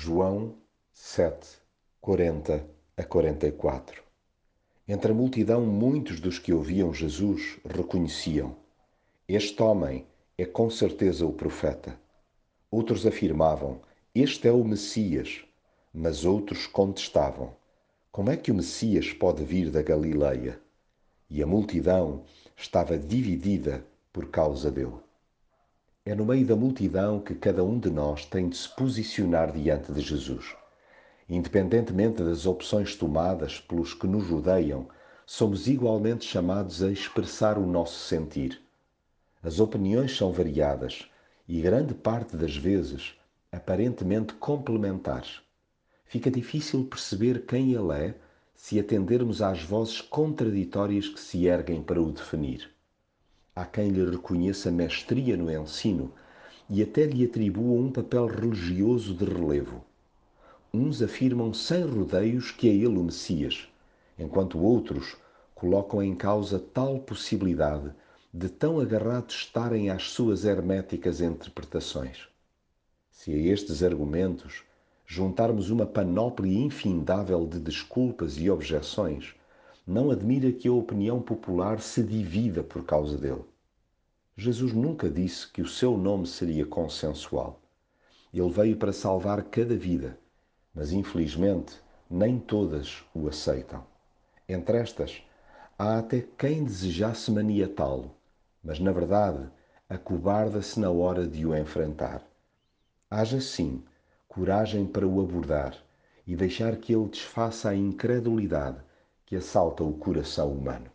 João 7, 40 a 44 Entre a multidão, muitos dos que ouviam Jesus reconheciam: Este homem é com certeza o profeta. Outros afirmavam: Este é o Messias. Mas outros contestavam: Como é que o Messias pode vir da Galileia? E a multidão estava dividida por causa dele. É no meio da multidão que cada um de nós tem de se posicionar diante de Jesus. Independentemente das opções tomadas pelos que nos rodeiam, somos igualmente chamados a expressar o nosso sentir. As opiniões são variadas e, grande parte das vezes, aparentemente complementares. Fica difícil perceber quem ele é se atendermos às vozes contraditórias que se erguem para o definir. Há quem lhe reconheça mestria no ensino e até lhe atribua um papel religioso de relevo. Uns afirmam sem rodeios que é ele o Messias, enquanto outros colocam em causa tal possibilidade de tão agarrados estarem às suas herméticas interpretações. Se a estes argumentos juntarmos uma panóplia infindável de desculpas e objeções, não admira que a opinião popular se divida por causa dele. Jesus nunca disse que o seu nome seria consensual. Ele veio para salvar cada vida, mas infelizmente nem todas o aceitam. Entre estas, há até quem desejasse maniatá-lo, mas na verdade acobarda-se na hora de o enfrentar. Haja sim coragem para o abordar e deixar que ele desfaça a incredulidade que assalta o coração humano.